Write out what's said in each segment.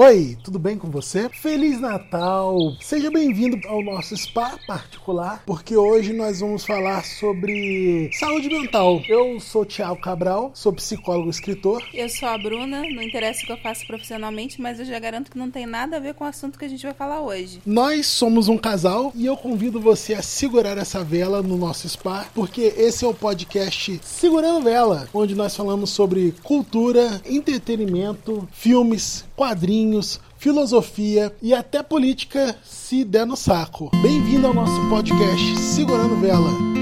Oi, tudo bem com você? Feliz Natal! Seja bem-vindo ao nosso spa particular, porque hoje nós vamos falar sobre saúde mental. Eu sou Tiago Cabral, sou psicólogo e escritor. Eu sou a Bruna, não interessa o que eu faço profissionalmente, mas eu já garanto que não tem nada a ver com o assunto que a gente vai falar hoje. Nós somos um casal e eu convido você a segurar essa vela no nosso spa, porque esse é o podcast Segurando Vela, onde nós falamos sobre cultura, entretenimento, filmes, quadrinhos filosofia e até política se der no saco. Bem-vindo ao nosso podcast Segurando Vela.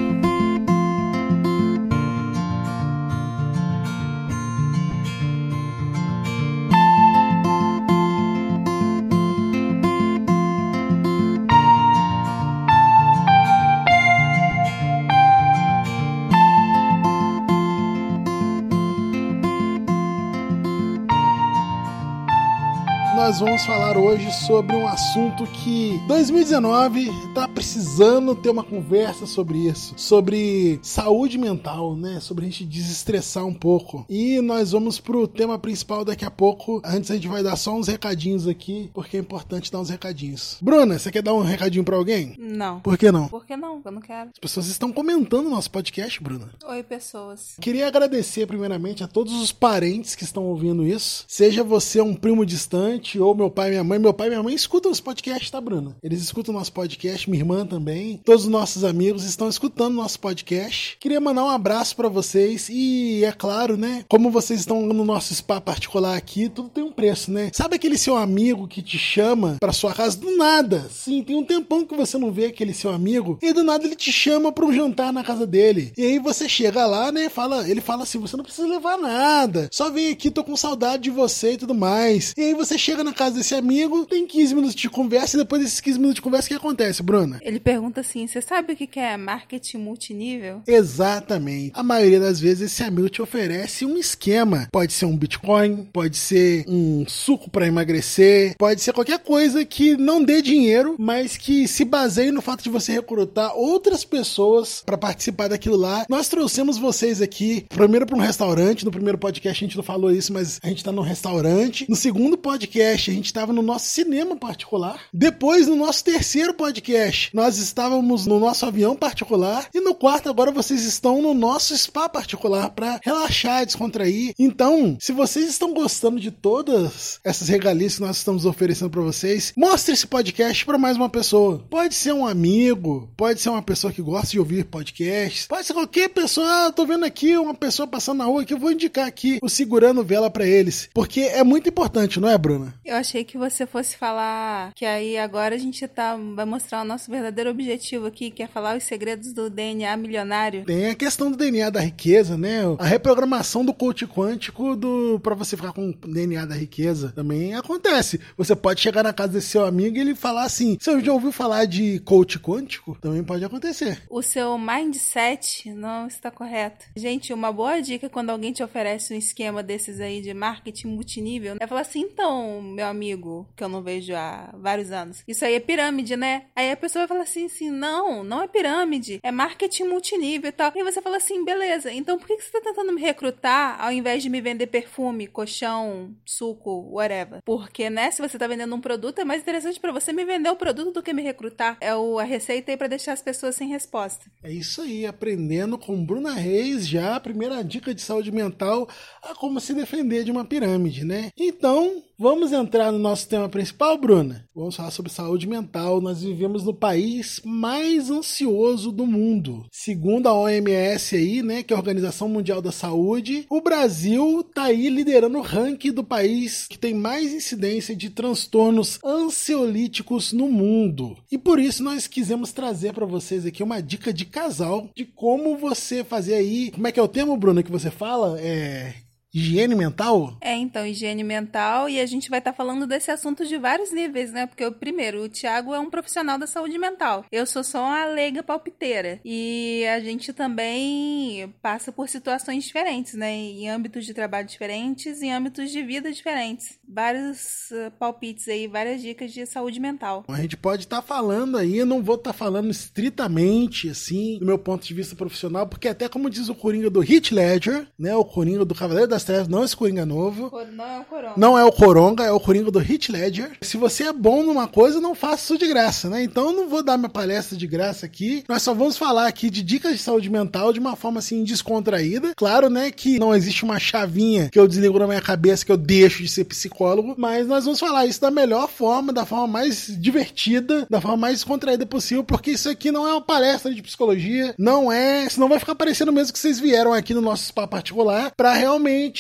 Nós vamos falar hoje sobre um assunto que 2019 tá precisando ter uma conversa sobre isso, sobre saúde mental, né? Sobre a gente desestressar um pouco. E nós vamos pro tema principal daqui a pouco. Antes a gente vai dar só uns recadinhos aqui, porque é importante dar uns recadinhos. Bruna, você quer dar um recadinho para alguém? Não. Por que não? Por que não? Eu não quero. As pessoas estão comentando nosso podcast, Bruna. Oi, pessoas. Queria agradecer primeiramente a todos os parentes que estão ouvindo isso. Seja você um primo distante ou meu pai e minha mãe. Meu pai e minha mãe escutam os podcasts, tá, Bruna? Eles escutam nosso podcast, minha irmã também. Todos os nossos amigos estão escutando nosso podcast. Queria mandar um abraço para vocês e, é claro, né? Como vocês estão no nosso spa particular aqui, tudo tem um preço, né? Sabe aquele seu amigo que te chama para sua casa do nada? Sim, tem um tempão que você não vê aquele seu amigo e do nada ele te chama para um jantar na casa dele. E aí você chega lá, né? Fala, ele fala assim: você não precisa levar nada, só vem aqui, tô com saudade de você e tudo mais. E aí você chega na casa desse amigo, tem 15 minutos de conversa e depois desses 15 minutos de conversa, o que acontece, Bruna? Ele pergunta assim: você sabe o que é marketing multinível? Exatamente. A maioria das vezes esse amigo te oferece um esquema. Pode ser um Bitcoin, pode ser um suco para emagrecer, pode ser qualquer coisa que não dê dinheiro, mas que se baseie no fato de você recrutar outras pessoas para participar daquilo lá. Nós trouxemos vocês aqui, primeiro para um restaurante, no primeiro podcast a gente não falou isso, mas a gente tá num restaurante. No segundo podcast podcast, a gente estava no nosso cinema particular. Depois, no nosso terceiro podcast, nós estávamos no nosso avião particular. E no quarto, agora vocês estão no nosso spa particular para relaxar, descontrair. Então, se vocês estão gostando de todas essas regalias que nós estamos oferecendo para vocês, mostre esse podcast para mais uma pessoa. Pode ser um amigo, pode ser uma pessoa que gosta de ouvir podcasts, pode ser qualquer pessoa. Ah, tô vendo aqui uma pessoa passando na rua que eu vou indicar aqui o segurando vela para eles, porque é muito importante, não é, Bruna? Eu achei que você fosse falar que aí agora a gente tá, vai mostrar o nosso verdadeiro objetivo aqui, que é falar os segredos do DNA milionário. Tem a questão do DNA da riqueza, né? A reprogramação do coach quântico do para você ficar com o DNA da riqueza também acontece. Você pode chegar na casa desse seu amigo e ele falar assim: "Você já ouviu falar de coach quântico?" Também pode acontecer. O seu mindset não está correto. Gente, uma boa dica quando alguém te oferece um esquema desses aí de marketing multinível é falar assim: "Então, meu amigo, que eu não vejo há vários anos. Isso aí é pirâmide, né? Aí a pessoa vai falar assim, assim, não, não é pirâmide, é marketing multinível e tal. E você fala assim, beleza, então por que você tá tentando me recrutar ao invés de me vender perfume, colchão, suco, whatever? Porque, né, se você tá vendendo um produto, é mais interessante para você me vender o produto do que me recrutar. É o, a receita aí pra deixar as pessoas sem resposta. É isso aí, aprendendo com Bruna Reis já a primeira dica de saúde mental a como se defender de uma pirâmide, né? Então, Vamos entrar no nosso tema principal, Bruna? Vamos falar sobre saúde mental. Nós vivemos no país mais ansioso do mundo. Segundo a OMS aí, né, que é a Organização Mundial da Saúde, o Brasil tá aí liderando o ranking do país que tem mais incidência de transtornos ansiolíticos no mundo. E por isso nós quisemos trazer para vocês aqui uma dica de casal de como você fazer aí, como é que é o termo, Bruna, que você fala? É Higiene mental? É, então, higiene mental, e a gente vai estar tá falando desse assunto de vários níveis, né? Porque, primeiro, o Thiago é um profissional da saúde mental. Eu sou só uma leiga palpiteira. E a gente também passa por situações diferentes, né? Em âmbitos de trabalho diferentes, em âmbitos de vida diferentes. Vários uh, palpites aí, várias dicas de saúde mental. A gente pode estar tá falando aí, eu não vou estar tá falando estritamente, assim, do meu ponto de vista profissional, porque até como diz o Coringa do Hit Ledger, né? O Coringa do Cavaleiro das Trevas, não esse Coringa novo. Não é o Coronga. Não é o Coronga, é o Coringa do Hit Ledger. Se você é bom numa coisa, não faça isso de graça, né? Então eu não vou dar minha palestra de graça aqui. Nós só vamos falar aqui de dicas de saúde mental de uma forma assim descontraída. Claro, né, que não existe uma chavinha que eu desligo na minha cabeça que eu deixo de ser psicólogo, mas nós vamos falar isso da melhor forma, da forma mais divertida, da forma mais descontraída possível, porque isso aqui não é uma palestra de psicologia, não é, senão vai ficar parecendo mesmo que vocês vieram aqui no nosso spa particular para realmente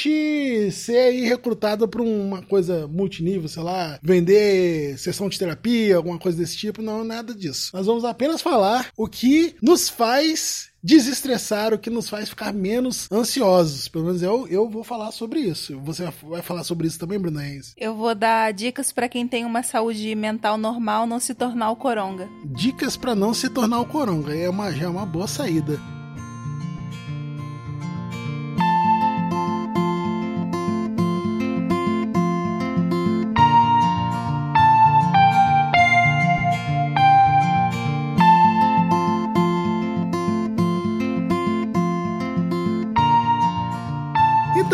ser aí recrutado para uma coisa multinível, sei lá, vender sessão de terapia, alguma coisa desse tipo, não, nada disso. Nós vamos apenas falar o que nos faz desestressar, o que nos faz ficar menos ansiosos. Pelo menos eu, eu vou falar sobre isso. Você vai falar sobre isso também, Bruna Reis? Eu vou dar dicas para quem tem uma saúde mental normal não se tornar o coronga. Dicas para não se tornar o coronga. É uma, já é uma boa saída.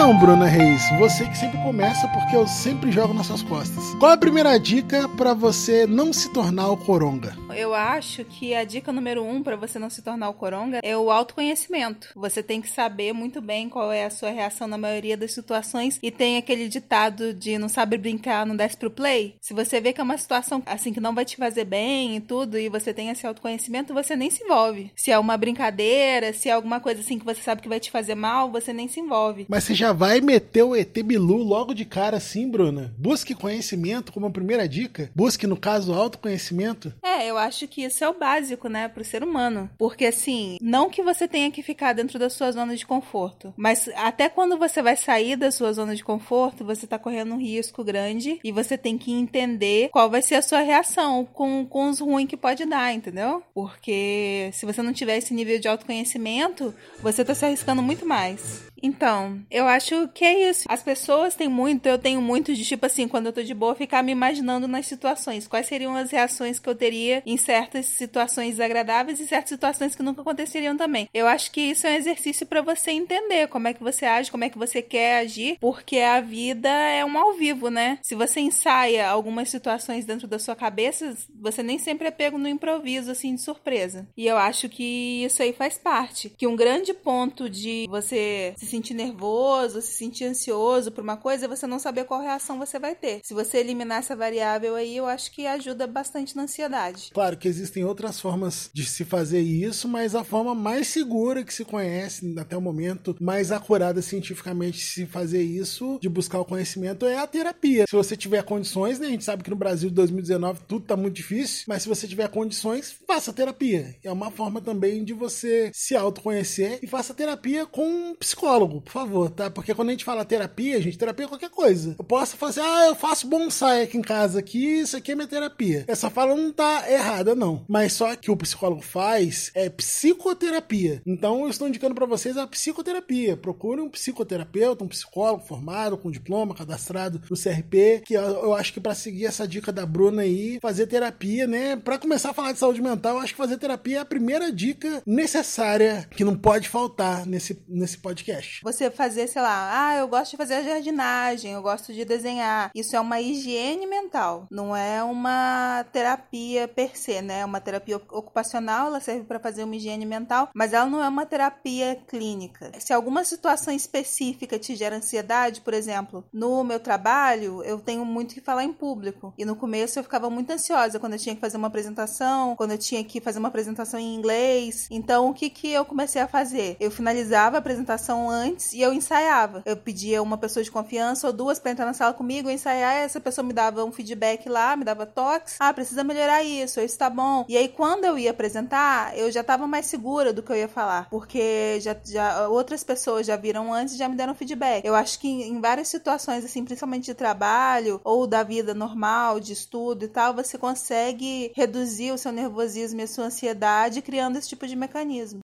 Então, Bruna Reis, você que sempre começa porque eu sempre jogo nas suas costas. Qual a primeira dica para você não se tornar o coronga? Eu acho que a dica número um para você não se tornar o coronga é o autoconhecimento. Você tem que saber muito bem qual é a sua reação na maioria das situações e tem aquele ditado de não sabe brincar, não desce pro play. Se você vê que é uma situação assim que não vai te fazer bem e tudo e você tem esse autoconhecimento, você nem se envolve. Se é uma brincadeira, se é alguma coisa assim que você sabe que vai te fazer mal, você nem se envolve. Mas você já vai meter o ET Bilu logo de cara assim, Bruna? Busque conhecimento como a primeira dica. Busque, no caso, autoconhecimento. É, eu acho que isso é o básico, né, pro ser humano. Porque, assim, não que você tenha que ficar dentro da sua zona de conforto, mas até quando você vai sair da sua zona de conforto, você tá correndo um risco grande e você tem que entender qual vai ser a sua reação com, com os ruins que pode dar, entendeu? Porque se você não tiver esse nível de autoconhecimento, você tá se arriscando muito mais. Então, eu acho que é isso. As pessoas têm muito, eu tenho muito de tipo assim, quando eu tô de boa, ficar me imaginando nas situações. Quais seriam as reações que eu teria em certas situações desagradáveis e certas situações que nunca aconteceriam também. Eu acho que isso é um exercício para você entender como é que você age, como é que você quer agir, porque a vida é um ao vivo, né? Se você ensaia algumas situações dentro da sua cabeça, você nem sempre é pego no improviso, assim, de surpresa. E eu acho que isso aí faz parte. Que um grande ponto de você se sentir nervoso, se sentir ansioso por uma coisa, você não saber qual reação você vai ter. Se você eliminar essa variável aí, eu acho que ajuda bastante na ansiedade. Claro que existem outras formas de se fazer isso, mas a forma mais segura que se conhece até o momento, mais acurada cientificamente se fazer isso, de buscar o conhecimento, é a terapia. Se você tiver condições, né, a gente sabe que no Brasil de 2019 tudo tá muito difícil, mas se você tiver condições, faça terapia. É uma forma também de você se autoconhecer e faça terapia com um psicólogo psicólogo, por favor, tá? Porque quando a gente fala terapia, gente, terapia é qualquer coisa. Eu posso fazer, ah, eu faço bonsai aqui em casa aqui, isso aqui é minha terapia. Essa fala não tá errada, não. Mas só que o psicólogo faz é psicoterapia. Então eu estou indicando para vocês a psicoterapia. Procure um psicoterapeuta, um psicólogo formado, com diploma, cadastrado no CRP, que eu, eu acho que para seguir essa dica da Bruna aí, fazer terapia, né? Para começar a falar de saúde mental, eu acho que fazer terapia é a primeira dica necessária que não pode faltar nesse, nesse podcast. Você fazer, sei lá, ah, eu gosto de fazer jardinagem, eu gosto de desenhar. Isso é uma higiene mental, não é uma terapia per se, né? É uma terapia ocupacional, ela serve para fazer uma higiene mental, mas ela não é uma terapia clínica. Se alguma situação específica te gera ansiedade, por exemplo, no meu trabalho, eu tenho muito que falar em público. E no começo eu ficava muito ansiosa quando eu tinha que fazer uma apresentação, quando eu tinha que fazer uma apresentação em inglês. Então, o que que eu comecei a fazer? Eu finalizava a apresentação antes e eu ensaiava. Eu pedia uma pessoa de confiança ou duas para entrar na sala comigo, ensaiar, essa pessoa me dava um feedback lá, me dava toques. Ah, precisa melhorar isso, isso tá bom. E aí quando eu ia apresentar, eu já tava mais segura do que eu ia falar, porque já, já outras pessoas já viram antes e já me deram feedback. Eu acho que em, em várias situações assim, principalmente de trabalho ou da vida normal, de estudo e tal, você consegue reduzir o seu nervosismo e a sua ansiedade criando esse tipo de mecanismo.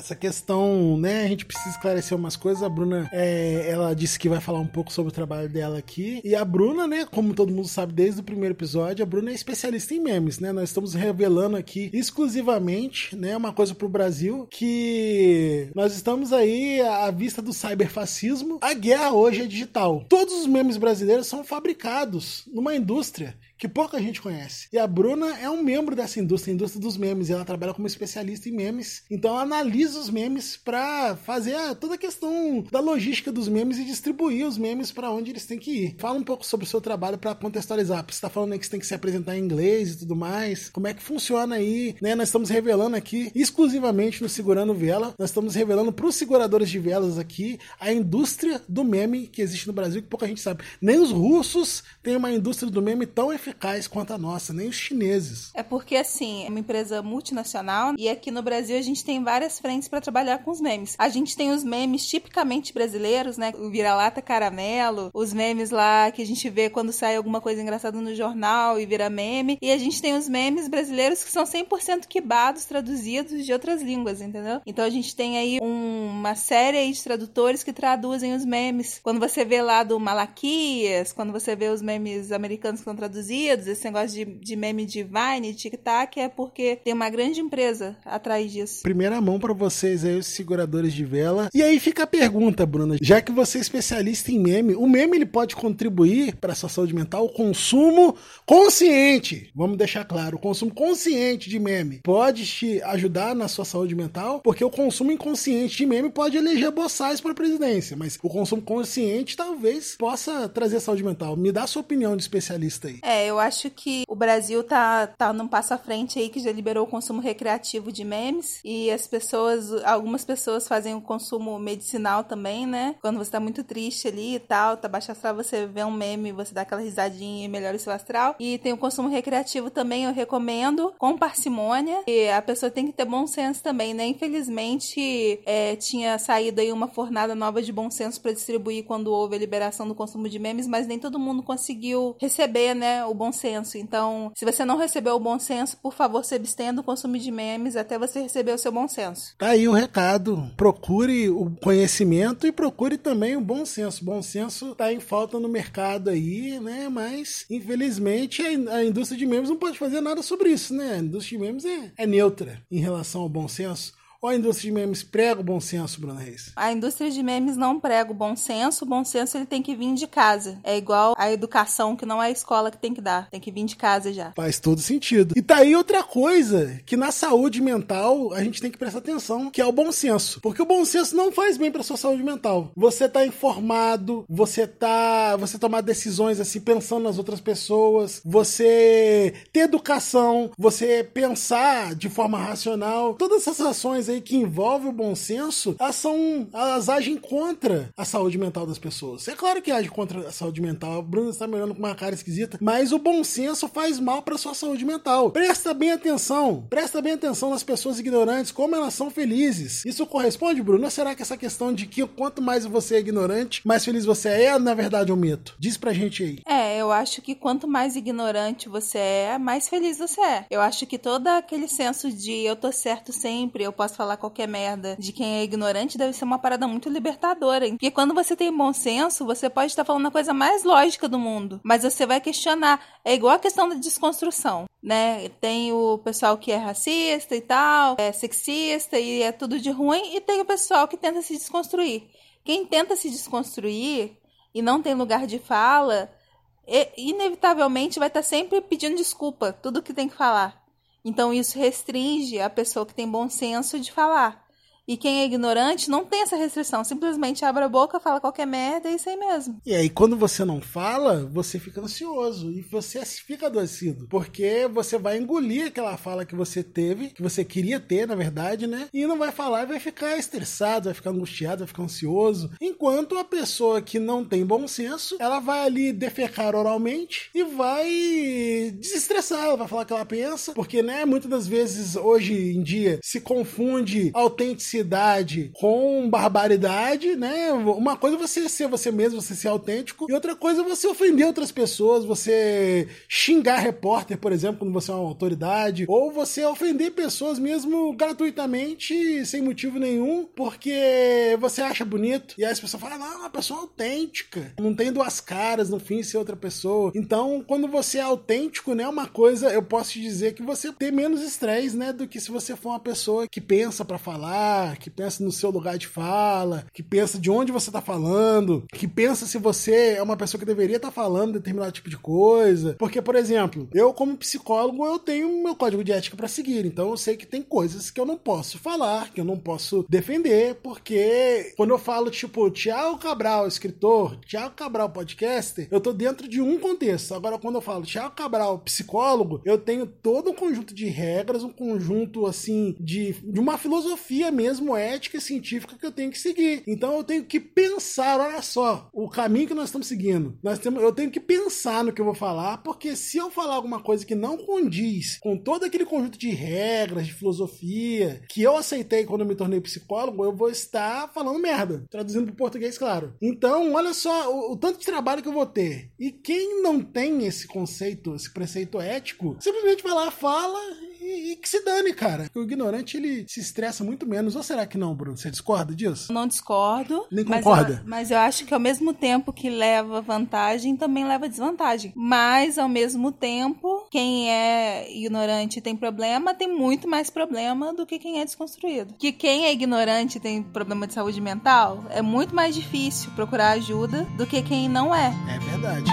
Essa questão, né? A gente precisa esclarecer umas coisas. A Bruna, é, ela disse que vai falar um pouco sobre o trabalho dela aqui. E a Bruna, né? Como todo mundo sabe desde o primeiro episódio, a Bruna é especialista em memes, né? Nós estamos revelando aqui exclusivamente, né? Uma coisa pro Brasil que nós estamos aí à vista do cyberfascismo. A guerra hoje é digital. Todos os memes brasileiros são fabricados numa indústria que pouca gente conhece. E a Bruna é um membro dessa indústria, a indústria dos memes, e ela trabalha como especialista em memes. Então ela analisa os memes para fazer a, toda a questão da logística dos memes e distribuir os memes para onde eles têm que ir. Fala um pouco sobre o seu trabalho para contextualizar. Você está falando aí que você tem que se apresentar em inglês e tudo mais. Como é que funciona aí? Né? Nós estamos revelando aqui exclusivamente no Segurando Vela. Nós estamos revelando para os seguradores de velas aqui a indústria do meme que existe no Brasil que pouca gente sabe. Nem os russos têm uma indústria do meme tão eficaz eficaz quanto a nossa, nem os chineses. É porque, assim, é uma empresa multinacional e aqui no Brasil a gente tem várias frentes para trabalhar com os memes. A gente tem os memes tipicamente brasileiros, né? O vira-lata caramelo, os memes lá que a gente vê quando sai alguma coisa engraçada no jornal e vira meme. E a gente tem os memes brasileiros que são 100% quibados, traduzidos de outras línguas, entendeu? Então a gente tem aí um, uma série de tradutores que traduzem os memes. Quando você vê lá do Malaquias, quando você vê os memes americanos que são traduzidos, esse negócio de, de meme de Vine, TikTok, é porque tem uma grande empresa atrás disso. Primeira mão para vocês aí, os seguradores de vela. E aí fica a pergunta, Bruna, já que você é especialista em meme, o meme ele pode contribuir para a sua saúde mental? O consumo consciente, vamos deixar claro, o consumo consciente de meme pode te ajudar na sua saúde mental? Porque o consumo inconsciente de meme pode eleger boçais para a presidência, mas o consumo consciente talvez possa trazer saúde mental. Me dá a sua opinião de especialista aí. É, eu acho que o Brasil tá, tá num passo à frente aí que já liberou o consumo recreativo de memes e as pessoas, algumas pessoas fazem o consumo medicinal também, né? Quando você tá muito triste ali e tal, tá baixo astral, você vê um meme, você dá aquela risadinha e melhora o seu astral. E tem o consumo recreativo também, eu recomendo, com parcimônia. E a pessoa tem que ter bom senso também, né? Infelizmente, é, tinha saído aí uma fornada nova de bom senso para distribuir quando houve a liberação do consumo de memes, mas nem todo mundo conseguiu receber, né? O bom senso. Então, se você não recebeu o bom senso, por favor, se abstenha do consumo de memes até você receber o seu bom senso. Tá aí o um recado. Procure o conhecimento e procure também o bom senso. Bom senso tá em falta no mercado aí, né? Mas, infelizmente, a indústria de memes não pode fazer nada sobre isso, né? A indústria de memes é, é neutra em relação ao bom senso. Ou a indústria de memes prega o bom senso, Bruna Reis? A indústria de memes não prega o bom senso. O bom senso ele tem que vir de casa. É igual a educação, que não é a escola que tem que dar. Tem que vir de casa já. Faz todo sentido. E tá aí outra coisa que na saúde mental a gente tem que prestar atenção, que é o bom senso. Porque o bom senso não faz bem pra sua saúde mental. Você tá informado, você tá. Você tomar decisões assim, pensando nas outras pessoas, você ter educação, você pensar de forma racional. Todas essas ações aí que envolve o bom senso, elas são. elas agem contra a saúde mental das pessoas. É claro que age contra a saúde mental. A Bruna está me olhando com uma cara esquisita, mas o bom senso faz mal para sua saúde mental. Presta bem atenção, presta bem atenção nas pessoas ignorantes, como elas são felizes. Isso corresponde, Bruno? Ou será que essa questão de que quanto mais você é ignorante, mais feliz você é, é na verdade um mito? Diz pra gente aí. É, eu acho que quanto mais ignorante você é, mais feliz você é. Eu acho que todo aquele senso de eu tô certo sempre, eu posso falar qualquer merda de quem é ignorante deve ser uma parada muito libertadora. Porque quando você tem bom senso, você pode estar falando a coisa mais lógica do mundo, mas você vai questionar. É igual a questão da desconstrução, né? Tem o pessoal que é racista e tal, é sexista e é tudo de ruim, e tem o pessoal que tenta se desconstruir. Quem tenta se desconstruir e não tem lugar de fala, inevitavelmente vai estar sempre pedindo desculpa, tudo que tem que falar. Então isso restringe a pessoa que tem bom senso de falar. E quem é ignorante não tem essa restrição, simplesmente abre a boca, fala qualquer merda e é isso aí mesmo. E aí, quando você não fala, você fica ansioso e você fica adoecido, porque você vai engolir aquela fala que você teve, que você queria ter, na verdade, né? E não vai falar e vai ficar estressado, vai ficar angustiado, vai ficar ansioso. Enquanto a pessoa que não tem bom senso, ela vai ali defecar oralmente e vai desestressar, ela vai falar o que ela pensa, porque, né, muitas das vezes hoje em dia se confunde autenticidade autenticidade com barbaridade, né? Uma coisa é você ser você mesmo, você ser autêntico, e outra coisa é você ofender outras pessoas, você xingar repórter, por exemplo, quando você é uma autoridade, ou você ofender pessoas mesmo gratuitamente, sem motivo nenhum, porque você acha bonito. E aí as pessoas falam, não, uma pessoa autêntica, não tem duas caras, no fim ser outra pessoa. Então, quando você é autêntico, né, uma coisa, eu posso te dizer que você tem menos estresse, né, do que se você for uma pessoa que pensa para falar, que pensa no seu lugar de fala, que pensa de onde você tá falando, que pensa se você é uma pessoa que deveria estar tá falando determinado tipo de coisa. Porque, por exemplo, eu como psicólogo, eu tenho meu código de ética para seguir, então eu sei que tem coisas que eu não posso falar, que eu não posso defender, porque quando eu falo tipo Tiago Cabral, escritor, Tiago Cabral, podcaster, eu tô dentro de um contexto. Agora quando eu falo Tiago Cabral, psicólogo, eu tenho todo um conjunto de regras, um conjunto assim de, de uma filosofia mesmo ética e científica que eu tenho que seguir. Então eu tenho que pensar, olha só, o caminho que nós estamos seguindo. Nós temos, eu tenho que pensar no que eu vou falar, porque se eu falar alguma coisa que não condiz com todo aquele conjunto de regras, de filosofia que eu aceitei quando eu me tornei psicólogo, eu vou estar falando merda, traduzindo para português, claro. Então, olha só o, o tanto de trabalho que eu vou ter. E quem não tem esse conceito, esse preceito ético, simplesmente vai lá, fala e, e, que se dane, cara. O ignorante ele se estressa muito menos. Ou será que não, Bruno? Você discorda disso? Não discordo. Nem concorda? Mas eu, mas eu acho que ao mesmo tempo que leva vantagem, também leva desvantagem. Mas ao mesmo tempo, quem é ignorante tem problema, tem muito mais problema do que quem é desconstruído. Que quem é ignorante tem problema de saúde mental, é muito mais difícil procurar ajuda do que quem não é. É verdade.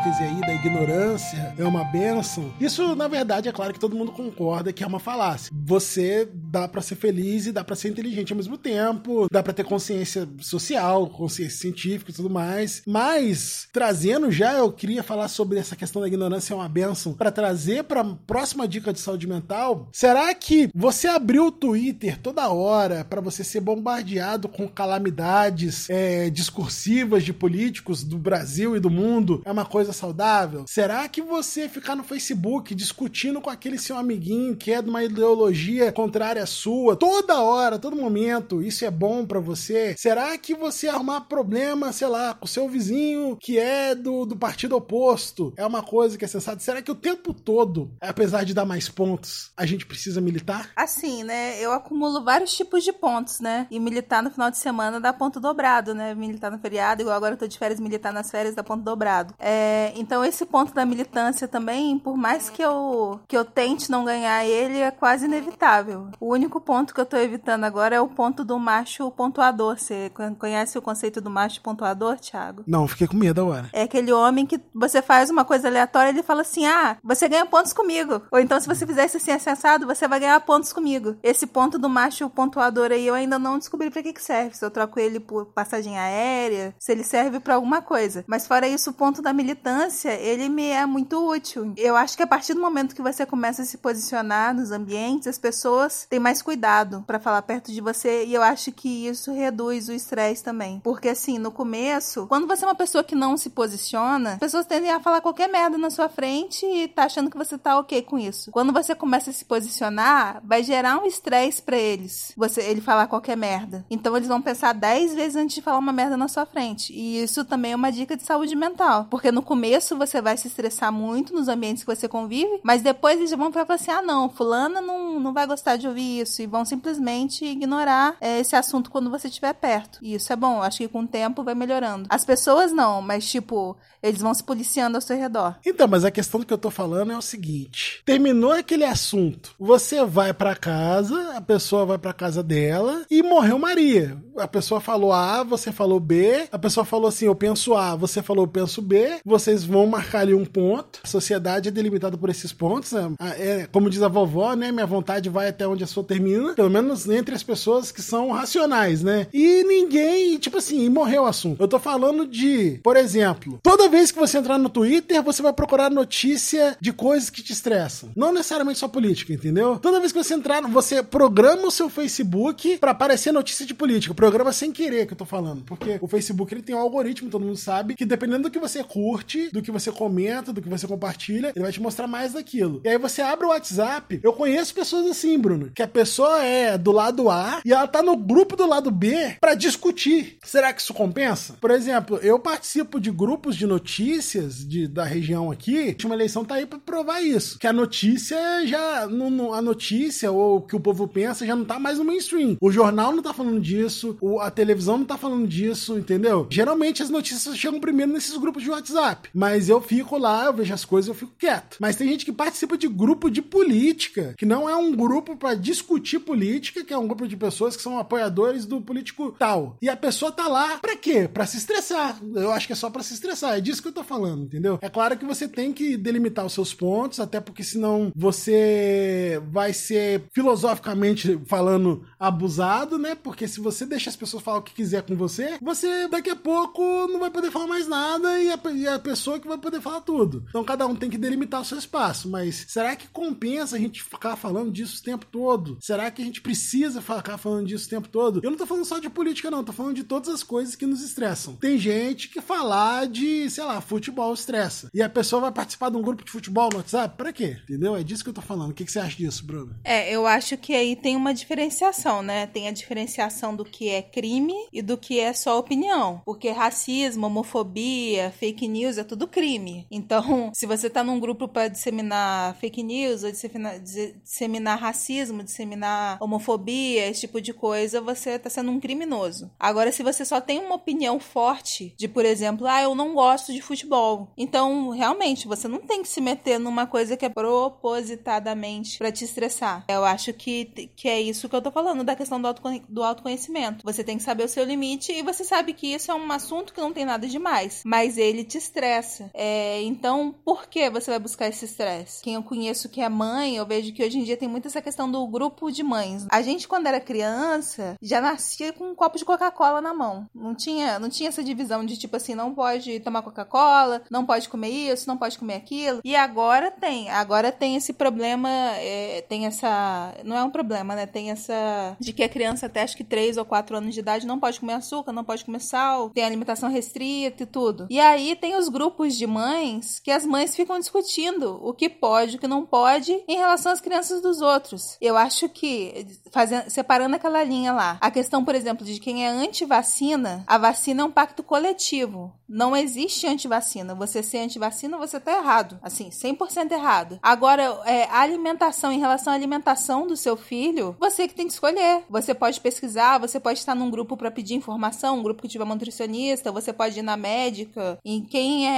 Parêntese aí da ignorância é uma benção. Isso, na verdade, é claro que todo mundo concorda que é uma falácia. Você dá para ser feliz e dá para ser inteligente ao mesmo tempo, dá para ter consciência social, consciência científica e tudo mais. Mas, trazendo já, eu queria falar sobre essa questão da ignorância é uma benção para trazer para próxima dica de saúde mental. Será que você abriu o Twitter toda hora para você ser bombardeado com calamidades é, discursivas de políticos do Brasil e do mundo é uma coisa saudável? Será que você ficar no Facebook discutindo com aquele seu amiguinho que é de uma ideologia contrária à sua, toda hora, todo momento, isso é bom para você? Será que você arrumar problema, sei lá, com o seu vizinho que é do, do partido oposto é uma coisa que é sensata? Será que o tempo todo, apesar de dar mais pontos, a gente precisa militar? Assim, né? Eu acumulo vários tipos de pontos, né? E militar no final de semana dá ponto dobrado, né? Militar no feriado, igual agora eu tô de férias militar nas férias da ponto dobrado. É, então esse ponto da militância também, por mais que eu que eu tente não ganhar ele, é quase inevitável. O único ponto que eu tô evitando agora é o ponto do macho pontuador. Você conhece o conceito do macho pontuador, Thiago? Não, fiquei com medo agora. É aquele homem que você faz uma coisa aleatória e ele fala assim: "Ah, você ganha pontos comigo". Ou então se você fizesse assim acessado, você vai ganhar pontos comigo. Esse ponto do macho pontuador aí eu ainda não descobri para que que serve. Se eu troco ele por passagem aérea, se ele serve para alguma coisa. Mas fora isso, o ponto da militância, ele me é muito útil. Eu acho que a partir do momento que você começa a se posicionar nos ambientes, as pessoas têm mais cuidado para falar perto de você e eu acho que isso reduz o estresse também. Porque assim, no começo, quando você é uma pessoa que não se posiciona, as pessoas tendem a falar qualquer merda na sua frente e tá achando que você tá ok com isso. Quando você começa a se posicionar, vai gerar um estresse para eles. Você ele falar qualquer merda. Então eles vão pensar 10 vezes antes de falar uma merda na sua frente. E isso também é uma dica de saúde mental. Porque no começo você vai se estressar muito nos ambientes que você convive, mas depois eles vão falar assim: ah, não, fulana não, não vai gostar de ouvir isso. E vão simplesmente ignorar é, esse assunto quando você estiver perto. E isso é bom. Acho que com o tempo vai melhorando. As pessoas não, mas tipo, eles vão se policiando ao seu redor. Então, mas a questão do que eu tô falando é o seguinte: terminou aquele assunto, você vai para casa, a pessoa vai para casa dela e morreu Maria. A pessoa falou A, você falou B, a pessoa falou assim: eu penso A, você falou penso B, vocês vão marcar ali um ponto. A sociedade é delimitada por esses pontos. Né? É, como diz a vovó, né? Minha vontade vontade vai até onde a sua termina, pelo menos entre as pessoas que são racionais, né? E ninguém, tipo assim, morreu o assunto. Eu tô falando de, por exemplo, toda vez que você entrar no Twitter, você vai procurar notícia de coisas que te estressam. Não necessariamente só política, entendeu? Toda vez que você entrar, você programa o seu Facebook para aparecer notícia de política. Programa sem querer que eu tô falando, porque o Facebook ele tem um algoritmo, todo mundo sabe, que dependendo do que você curte, do que você comenta, do que você compartilha, ele vai te mostrar mais daquilo. E aí você abre o WhatsApp. Eu conheço pessoas assim, Bruno, que a pessoa é do lado A e ela tá no grupo do lado B para discutir. Será que isso compensa? Por exemplo, eu participo de grupos de notícias de, da região aqui. A última eleição tá aí para provar isso. Que a notícia já. A notícia ou o que o povo pensa já não tá mais no mainstream. O jornal não tá falando disso, a televisão não tá falando disso, entendeu? Geralmente as notícias chegam primeiro nesses grupos de WhatsApp. Mas eu fico lá, eu vejo as coisas, eu fico quieto. Mas tem gente que participa de grupo de política, que não é um grupo para discutir política, que é um grupo de pessoas que são apoiadores do político tal. E a pessoa tá lá para quê? Para se estressar. Eu acho que é só para se estressar. É disso que eu tô falando, entendeu? É claro que você tem que delimitar os seus pontos, até porque senão você vai ser filosoficamente falando abusado, né? Porque se você deixa as pessoas falar o que quiser com você, você daqui a pouco não vai poder falar mais nada e a, e a pessoa que vai poder falar tudo. Então cada um tem que delimitar o seu espaço. Mas será que compensa a gente ficar falando disso o tempo todo? Será que a gente precisa ficar falando disso o tempo todo? Eu não tô falando só de política, não, tô falando de todas as coisas que nos estressam. Tem gente que falar de, sei lá, futebol estressa. E a pessoa vai participar de um grupo de futebol no WhatsApp? Pra quê? Entendeu? É disso que eu tô falando. O que, que você acha disso, Bruno? É, eu acho que aí tem uma diferenciação, né? Tem a diferenciação do que é crime e do que é só opinião. Porque racismo, homofobia, fake news é tudo crime. Então, se você tá num grupo para disseminar fake news, ou disseminar, racismo, disseminar homofobia, esse tipo de coisa, você tá sendo um criminoso. Agora, se você só tem uma opinião forte de, por exemplo, ah, eu não gosto de futebol. Então, realmente, você não tem que se meter numa coisa que é propositadamente para te estressar. Eu acho que, que é isso que eu tô falando da questão do, autoconhe do autoconhecimento. Você tem que saber o seu limite e você sabe que isso é um assunto que não tem nada demais, mas ele te estressa. É, então, por que você vai buscar esse estresse? Quem eu conheço que é mãe, eu vejo que hoje em dia tem muito essa questão do grupo de mães. A gente, quando era criança, já nascia com um copo de Coca-Cola na mão. Não tinha, não tinha essa divisão de tipo assim, não pode tomar Coca-Cola, não pode comer isso, não pode comer aquilo. E agora tem. Agora tem esse problema, é, tem essa. Não é um problema, né? Tem essa. De que a criança até acho que 3 ou 4 anos de idade não pode comer açúcar, não pode comer sal, tem alimentação restrita e tudo. E aí tem os grupos de mães que as mães ficam discutindo o que pode, o que não pode em relação às crianças dos outros. Eu acho que, fazendo, separando aquela linha lá, a questão, por exemplo, de quem é anti-vacina, a vacina é um pacto coletivo. Não existe antivacina. Você ser antivacina, você tá errado. Assim, 100% errado. Agora, é, a alimentação, em relação à alimentação do seu filho, você que tem que escolher. Você pode pesquisar, você pode estar num grupo para pedir informação, um grupo que tiver uma nutricionista, você pode ir na médica, em quem é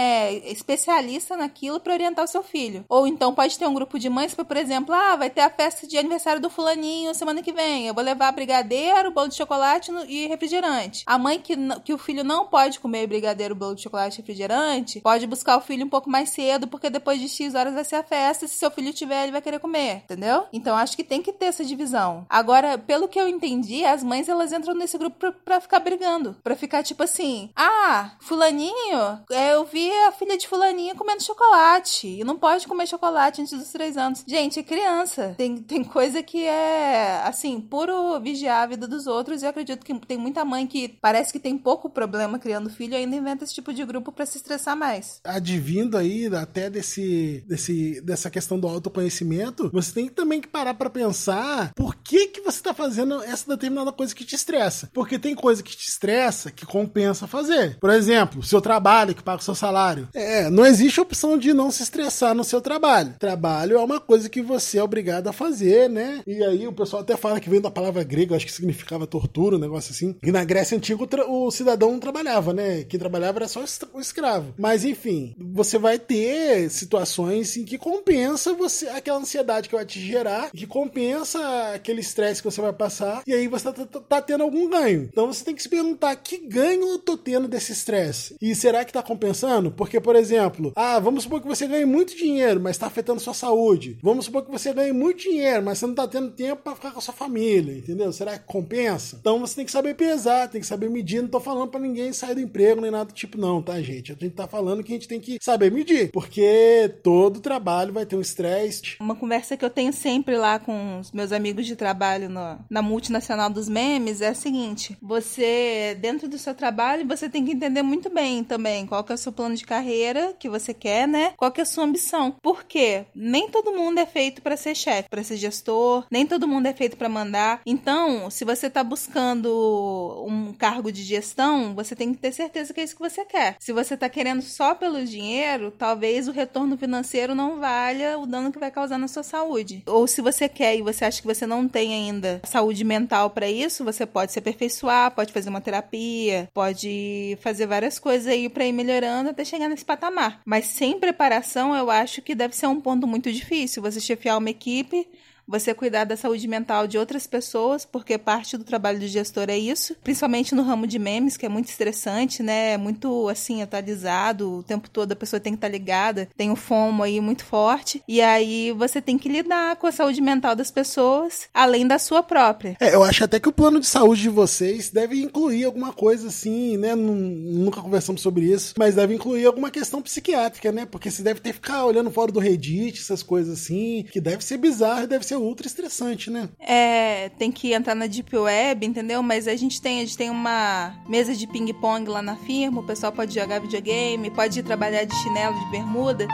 especialista naquilo para orientar o seu filho. Ou então pode ter um grupo de mães para, por exemplo, ah, vai ter a festa de aniversário do fulaninho semana que vem. Eu vou levar brigadeiro, bolo de chocolate e refrigerante. A mãe que, que o filho não pode comer brigadeiro, bolo de chocolate refrigerante, pode buscar o filho um pouco mais cedo, porque depois de X horas vai ser a festa. Se seu filho tiver, ele vai querer comer, entendeu? Então acho que tem que ter essa divisão. Agora, pelo que eu entendi, as mães elas entram nesse grupo pra, pra ficar brigando. Pra ficar tipo assim: ah, Fulaninho, é, eu vi a filha de Fulaninho comendo chocolate. E não pode comer chocolate antes dos três anos. Gente, é criança. Tem, tem coisa que é, assim, puro vigiar a vida dos outros. E eu acredito que tem muita mãe que parece que tem pouco problema criando filho e ainda inventa esse tipo de grupo para se estressar mais. Advindo aí até desse, desse, dessa questão do autoconhecimento, você tem também que parar para pensar por que que você tá fazendo essa determinada coisa que te estressa. Porque tem coisa que te estressa que compensa fazer. Por exemplo, seu trabalho que paga o seu salário. É, não existe opção de não se estressar no seu trabalho. Trabalho é uma coisa que você é obrigado a fazer, né? E aí o pessoal até fala que vem da palavra grega, acho que significava tortura, um negócio assim. E na Grécia Antiga o, o cidadão não trabalhava, né? Quem trabalhava era só o escravo. Mas enfim, você vai ter situações em que compensa você aquela ansiedade que vai te gerar, que compensa aquele estresse que você vai passar, e aí você tá, tá, tá, tendo algum ganho. Então você tem que se perguntar que ganho eu tô tendo desse estresse? E será que tá compensando? Porque, por exemplo, ah, vamos supor que você ganhe muito dinheiro, mas tá afetando sua saúde. Vamos supor que você ganhe muito dinheiro, mas você não tá tendo tempo para ficar com a sua família, entendeu? Será que compensa? Então você tem que saber pesar, tem que saber medir. Não tô falando para ninguém sair do emprego nem nada do tipo, não, tá, gente? A gente tá falando que a gente tem que saber medir, porque todo trabalho vai ter um estresse. Uma conversa que eu tenho sempre lá com os meus amigos de trabalho no, na multinacional dos memes é a seguinte: você, dentro do seu trabalho, você tem que entender muito bem também qual que é o seu plano de carreira que você quer, né? Qual que é a sua ambição. Porque nem todo mundo é feito para ser chefe, para ser gestor, nem todo mundo é feito para mandar. Então, se você tá buscando um cargo de gestão, você tem que ter certeza que é isso que você quer. Se você tá querendo só pelo dinheiro, talvez o retorno financeiro não valha o dano que vai causar na sua saúde. Ou se você quer e você acha que você não tem ainda saúde mental para isso, você pode se aperfeiçoar, pode fazer uma terapia, pode fazer várias coisas aí para ir melhorando até chegar nesse patamar. Mas sem preparação, eu acho que deve ser um ponto muito difícil. Você chefiar uma equipe você cuidar da saúde mental de outras pessoas, porque parte do trabalho do gestor é isso, principalmente no ramo de memes, que é muito estressante, né? É muito assim atualizado, o tempo todo a pessoa tem que estar tá ligada, tem o FOMO aí muito forte, e aí você tem que lidar com a saúde mental das pessoas, além da sua própria. É, eu acho até que o plano de saúde de vocês deve incluir alguma coisa assim, né? Nunca conversamos sobre isso, mas deve incluir alguma questão psiquiátrica, né? Porque você deve ter que ficar olhando fora do Reddit, essas coisas assim, que deve ser bizarro deve ser ser ultra estressante, né? É, tem que entrar na Deep Web, entendeu? Mas a gente tem, a gente tem uma mesa de ping-pong lá na firma, o pessoal pode jogar videogame, pode ir trabalhar de chinelo, de bermuda,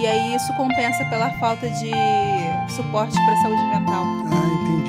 e aí isso compensa pela falta de suporte para saúde mental. Ah, entendi.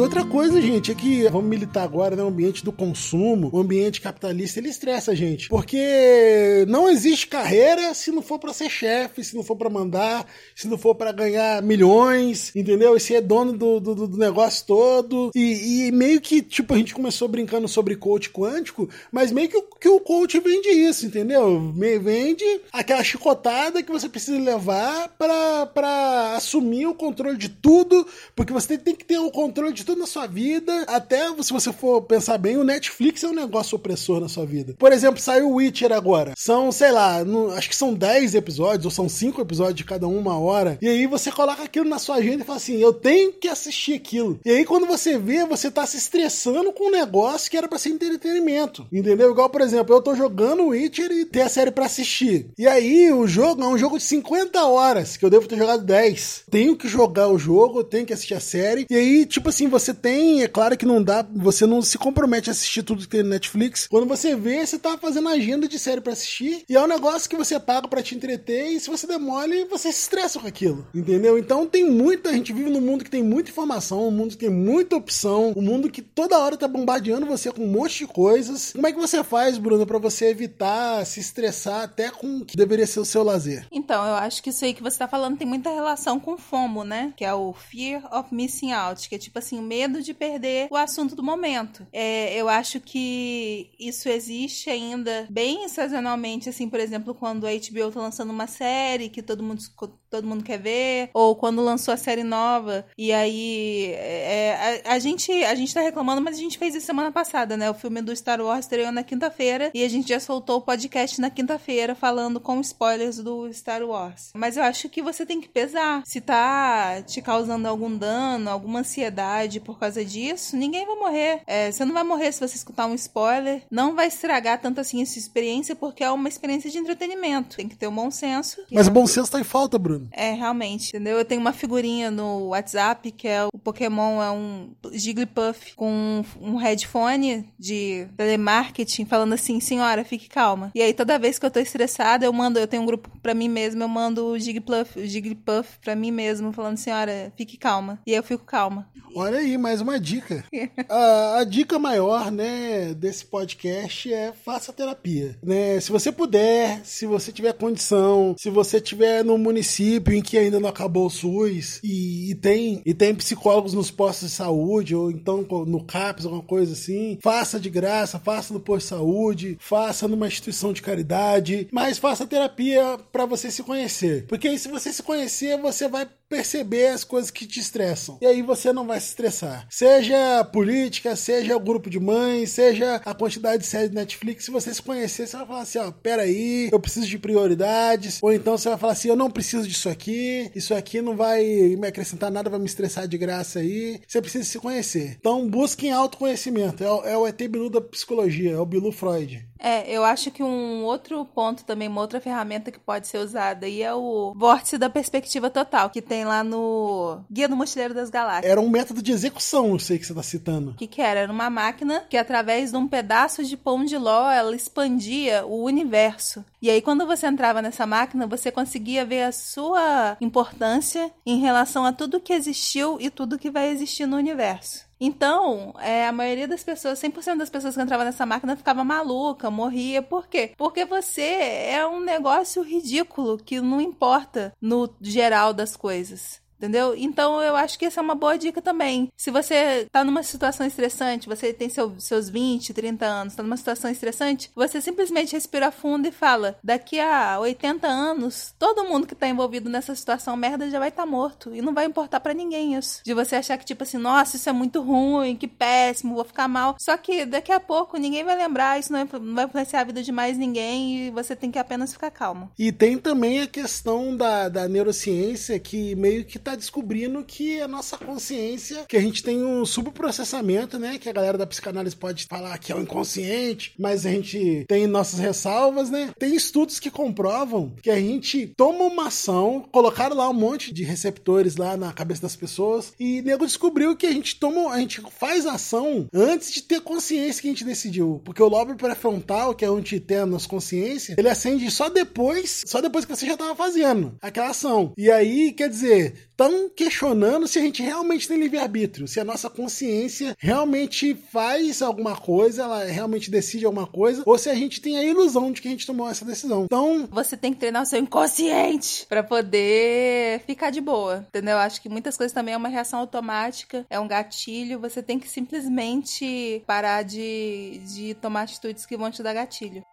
Outra coisa, gente, é que vamos militar agora né, ambiente do consumo, o ambiente capitalista, ele estressa a gente. Porque não existe carreira se não for para ser chefe, se não for para mandar, se não for para ganhar milhões, entendeu? E se é dono do, do, do negócio todo. E, e, meio que, tipo, a gente começou brincando sobre coach quântico, mas meio que, o, que o coach vende isso, entendeu? Vende aquela chicotada que você precisa levar para assumir o controle de tudo, porque você tem que ter o controle de tudo tudo na sua vida. Até se você for pensar bem, o Netflix é um negócio opressor na sua vida. Por exemplo, saiu o Witcher agora. São, sei lá, no, acho que são 10 episódios, ou são 5 episódios de cada uma hora. E aí você coloca aquilo na sua agenda e fala assim: eu tenho que assistir aquilo. E aí quando você vê, você tá se estressando com um negócio que era para ser entretenimento. Entendeu? Igual, por exemplo, eu tô jogando Witcher e tem a série para assistir. E aí o jogo é um jogo de 50 horas, que eu devo ter jogado 10. Tenho que jogar o jogo, tenho que assistir a série. E aí, tipo assim, você você tem, é claro que não dá, você não se compromete a assistir tudo que tem no Netflix. Quando você vê, você tá fazendo agenda de série para assistir e é um negócio que você paga para te entreter e se você demole, você se estressa com aquilo, entendeu? Então tem muita, a gente vive num mundo que tem muita informação, um mundo que tem muita opção, um mundo que toda hora tá bombardeando você com um monte de coisas. Como é que você faz, Bruno, para você evitar se estressar até com o que deveria ser o seu lazer? Então, eu acho que isso aí que você tá falando tem muita relação com FOMO, né? Que é o Fear of Missing Out, que é tipo assim, medo de perder o assunto do momento. É, eu acho que isso existe ainda bem sazonalmente, assim, por exemplo, quando a HBO tá lançando uma série que todo mundo, todo mundo quer ver, ou quando lançou a série nova, e aí é, a, a, gente, a gente tá reclamando, mas a gente fez isso semana passada, né? O filme do Star Wars estreou na quinta-feira, e a gente já soltou o podcast na quinta-feira falando com spoilers do Star Wars. Mas eu acho que você tem que pesar. Se tá te causando algum dano, alguma ansiedade, por causa disso, ninguém vai morrer. É, você não vai morrer se você escutar um spoiler. Não vai estragar tanto assim essa experiência, porque é uma experiência de entretenimento. Tem que ter um bom senso. Mas o bom senso tá em falta, Bruno. É, realmente. Entendeu? Eu tenho uma figurinha no WhatsApp que é o Pokémon, é um Jigglypuff com um headphone de telemarketing falando assim, senhora, fique calma. E aí toda vez que eu tô estressada, eu mando, eu tenho um grupo pra mim mesmo, eu mando o Jigglypuff, o Jigglypuff pra mim mesmo, falando, senhora, fique calma. E aí eu fico calma. Olha aí, mais uma dica. a, a, dica maior, né, desse podcast é faça terapia, né? Se você puder, se você tiver condição, se você tiver no município em que ainda não acabou o SUS e, e tem e tem psicólogos nos postos de saúde ou então no CAPS, alguma coisa assim, faça de graça, faça no posto de saúde, faça numa instituição de caridade, mas faça terapia para você se conhecer. Porque aí se você se conhecer, você vai perceber as coisas que te estressam. E aí você não vai se estressar. Seja política, seja o grupo de mães, seja a quantidade de séries de Netflix, se você se conhecer, você vai falar assim, ó, peraí, eu preciso de prioridades. Ou então você vai falar assim, eu não preciso disso aqui, isso aqui não vai me acrescentar nada, vai me estressar de graça aí. Você precisa se conhecer. Então busquem autoconhecimento. É, o- é o ET Bilu da psicologia, é o Bilu Freud. É, eu acho que um outro ponto também, uma outra ferramenta que pode ser usada aí é o vórtice da perspectiva total, que tem lá no Guia do Mochileiro das Galáxias. Era um método de execução, eu sei que você tá citando. O que, que era? Era uma máquina que, através de um pedaço de pão de ló, ela expandia o universo. E aí, quando você entrava nessa máquina, você conseguia ver a sua importância em relação a tudo que existiu e tudo que vai existir no universo. Então, é, a maioria das pessoas, 100% das pessoas que entravam nessa máquina ficava maluca, morria. Por quê? Porque você é um negócio ridículo que não importa no geral das coisas. Entendeu? Então eu acho que essa é uma boa dica também. Se você tá numa situação estressante, você tem seu- seus 20, 30 anos, tá numa situação estressante, você simplesmente respira fundo e fala: daqui a 80 anos, todo mundo que tá envolvido nessa situação merda já vai estar morto. E não vai importar pra ninguém isso. De você achar que, tipo assim, nossa, isso é muito ruim, que péssimo, vou ficar mal. Só que daqui a pouco ninguém vai lembrar, isso não vai- não vai influenciar a vida de mais ninguém e você tem que apenas ficar calmo. E tem também a questão da, da neurociência que meio que tá descobrindo que a nossa consciência, que a gente tem um subprocessamento, né? Que a galera da psicanálise pode falar que é o inconsciente, mas a gente tem nossas ressalvas, né? Tem estudos que comprovam que a gente toma uma ação, colocaram lá um monte de receptores lá na cabeça das pessoas e nego descobriu que a gente toma, a gente faz ação antes de ter consciência que a gente decidiu, porque o lobo pré-frontal, que é onde tem a nossa consciência, ele acende só depois, só depois que você já tava fazendo aquela ação. E aí, quer dizer, estão questionando se a gente realmente tem livre-arbítrio, se a nossa consciência realmente faz alguma coisa, ela realmente decide alguma coisa, ou se a gente tem a ilusão de que a gente tomou essa decisão. Então, Você tem que treinar o seu inconsciente pra poder ficar de boa, entendeu? Acho que muitas coisas também é uma reação automática, é um gatilho. Você tem que simplesmente parar de, de tomar atitudes que vão te dar gatilho.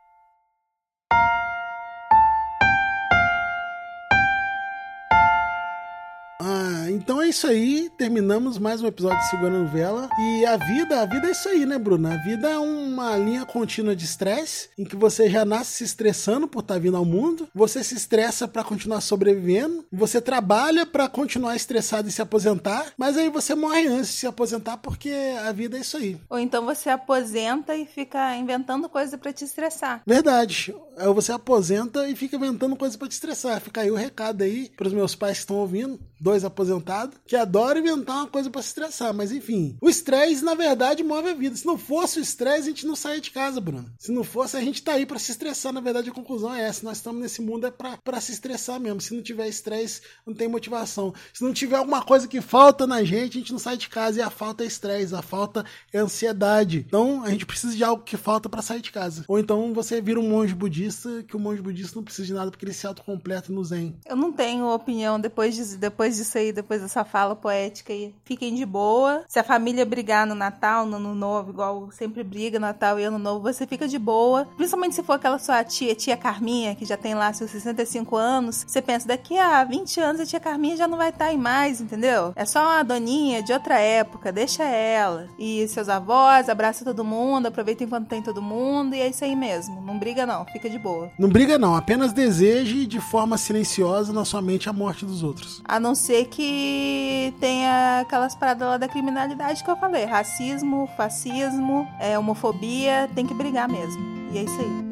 Ah, então é isso aí. Terminamos mais um episódio de Segura Novela. E a vida, a vida é isso aí, né, Bruna? A vida é uma linha contínua de estresse, em que você já nasce se estressando por estar vindo ao mundo, você se estressa pra continuar sobrevivendo, você trabalha pra continuar estressado e se aposentar, mas aí você morre antes de se aposentar porque a vida é isso aí. Ou então você aposenta e fica inventando coisa pra te estressar. Verdade. Aí você aposenta e fica inventando coisas pra te estressar. Fica aí o recado aí pros meus pais que estão ouvindo, dois aposentados, que adoram inventar uma coisa pra se estressar. Mas enfim, o estresse, na verdade, move a vida. Se não fosse o estresse, a gente não saía de casa, Bruno. Se não fosse, a gente tá aí pra se estressar. Na verdade, a conclusão é essa. Nós estamos nesse mundo é pra se estressar mesmo. Se não tiver estresse, não tem motivação. Se não tiver alguma coisa que falta na gente, a gente não sai de casa. E a falta é estresse, a falta é ansiedade. Então, a gente precisa de algo que falta pra sair de casa. Ou então você vira um monge budista, que o monge budista não precisa de nada porque ele se autocompleta no zen. Eu não tenho opinião depois, de, depois disso aí, depois dessa fala poética aí. Fiquem de boa. Se a família brigar no Natal, no Ano Novo, igual sempre briga Natal e Ano Novo, você fica de boa. Principalmente se for aquela sua tia, tia Carminha, que já tem lá seus 65 anos. Você pensa, daqui a 20 anos a tia Carminha já não vai estar aí mais, entendeu? É só uma doninha de outra época, deixa ela. E seus avós, abraça todo mundo, aproveita enquanto tem todo mundo, e é isso aí mesmo. Não briga não, fica de boa. Não briga não, apenas deseje de forma silenciosa na sua mente a morte dos outros. A não ser que tenha aquelas paradas lá da criminalidade que eu falei. Racismo, fascismo, é, homofobia, tem que brigar mesmo. E é isso aí.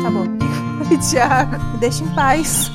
Acabou. Tiago, me deixa em paz.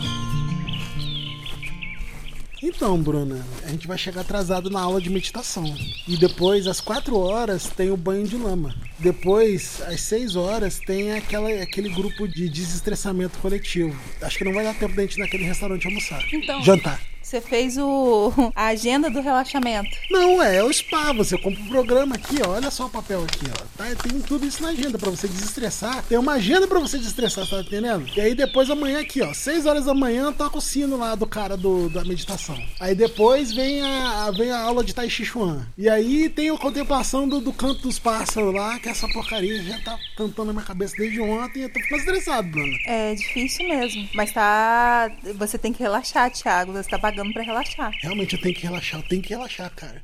Então, Bruna, a gente vai chegar atrasado na aula de meditação. E depois, às 4 horas, tem o banho de lama. Depois, às 6 horas, tem aquela, aquele grupo de desestressamento coletivo. Acho que não vai dar tempo da gente ir naquele restaurante almoçar. Então. Jantar. Você fez o a agenda do relaxamento. Não, é, é o spa. Você compra o programa aqui, ó. Olha só o papel aqui, ó. Tá, tem tudo isso na agenda pra você desestressar. Tem uma agenda pra você desestressar, tá entendendo? E aí depois amanhã aqui, ó. 6 horas da manhã toca o sino lá do cara do, da meditação. Aí depois vem a, vem a aula de Tai Chi Chuan. E aí tem a contemplação do, do canto dos pássaros lá, que essa porcaria já tá cantando na minha cabeça desde ontem. Eu tô ficando estressado, Bruna. É difícil mesmo. Mas tá. Você tem que relaxar, Thiago. Você tá pagando pra relaxar. Realmente eu tenho que relaxar, eu tenho que relaxar, cara.